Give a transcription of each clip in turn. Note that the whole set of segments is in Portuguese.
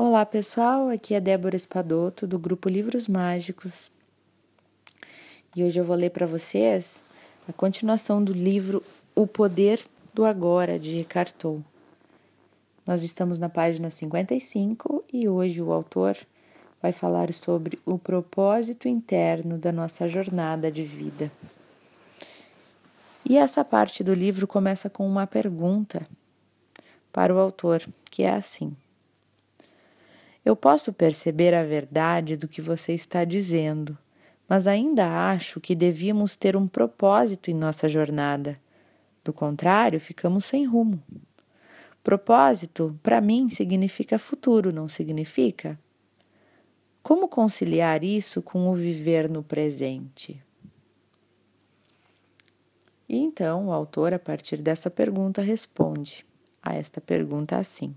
Olá pessoal, aqui é Débora Espadoto do grupo Livros Mágicos e hoje eu vou ler para vocês a continuação do livro O Poder do Agora de Eckhart Tolle. Nós estamos na página 55 e hoje o autor vai falar sobre o propósito interno da nossa jornada de vida. E essa parte do livro começa com uma pergunta para o autor, que é assim: eu posso perceber a verdade do que você está dizendo, mas ainda acho que devíamos ter um propósito em nossa jornada. Do contrário, ficamos sem rumo. Propósito, para mim, significa futuro, não significa? Como conciliar isso com o viver no presente? E então o autor, a partir dessa pergunta, responde a esta pergunta assim.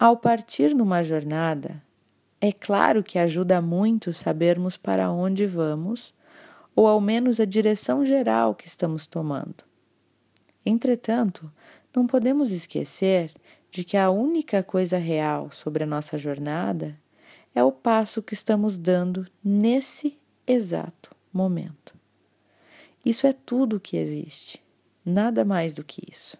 Ao partir numa jornada, é claro que ajuda muito sabermos para onde vamos, ou ao menos a direção geral que estamos tomando. Entretanto, não podemos esquecer de que a única coisa real sobre a nossa jornada é o passo que estamos dando nesse exato momento. Isso é tudo o que existe, nada mais do que isso.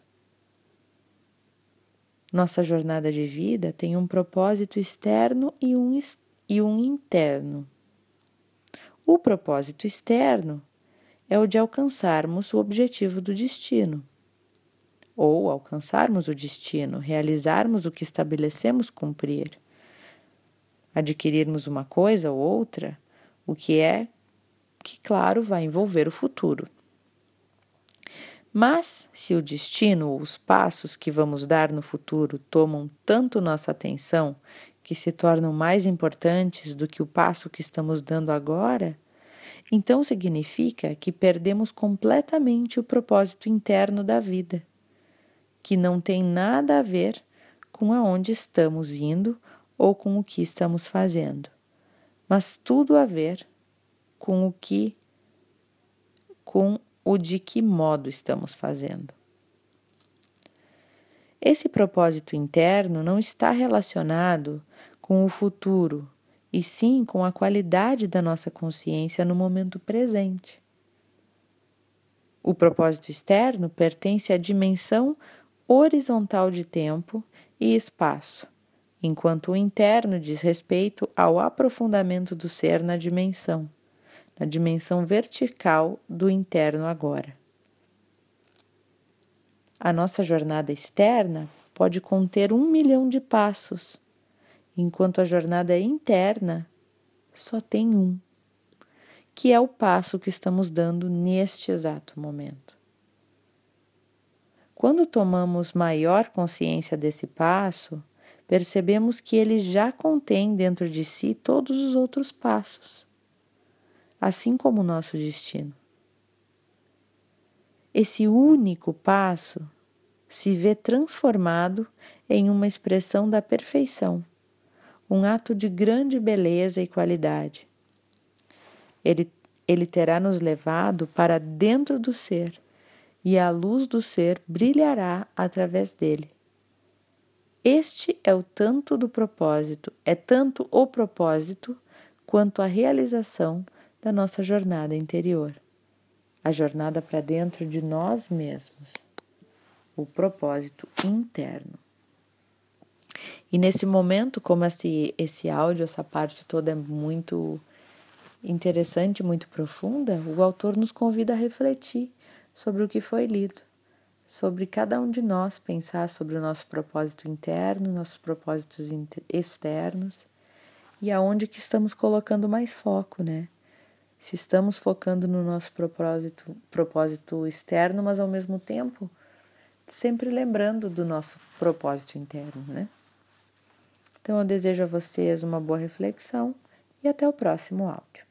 Nossa jornada de vida tem um propósito externo e um, e um interno. O propósito externo é o de alcançarmos o objetivo do destino, ou alcançarmos o destino, realizarmos o que estabelecemos cumprir, adquirirmos uma coisa ou outra, o que é que, claro, vai envolver o futuro. Mas, se o destino ou os passos que vamos dar no futuro tomam tanto nossa atenção que se tornam mais importantes do que o passo que estamos dando agora, então significa que perdemos completamente o propósito interno da vida, que não tem nada a ver com aonde estamos indo ou com o que estamos fazendo, mas tudo a ver com o que com o de que modo estamos fazendo. Esse propósito interno não está relacionado com o futuro, e sim com a qualidade da nossa consciência no momento presente. O propósito externo pertence à dimensão horizontal de tempo e espaço, enquanto o interno diz respeito ao aprofundamento do ser na dimensão na dimensão vertical do interno agora. A nossa jornada externa pode conter um milhão de passos, enquanto a jornada interna só tem um, que é o passo que estamos dando neste exato momento. Quando tomamos maior consciência desse passo, percebemos que ele já contém dentro de si todos os outros passos assim como o nosso destino. Esse único passo se vê transformado em uma expressão da perfeição, um ato de grande beleza e qualidade. Ele, ele terá nos levado para dentro do ser e a luz do ser brilhará através dele. Este é o tanto do propósito, é tanto o propósito quanto a realização da nossa jornada interior, a jornada para dentro de nós mesmos, o propósito interno. E nesse momento, como esse, esse áudio, essa parte toda é muito interessante, muito profunda, o autor nos convida a refletir sobre o que foi lido, sobre cada um de nós pensar sobre o nosso propósito interno, nossos propósitos externos e aonde que estamos colocando mais foco, né? Se estamos focando no nosso propósito, propósito externo, mas ao mesmo tempo sempre lembrando do nosso propósito interno, né? Então eu desejo a vocês uma boa reflexão e até o próximo áudio.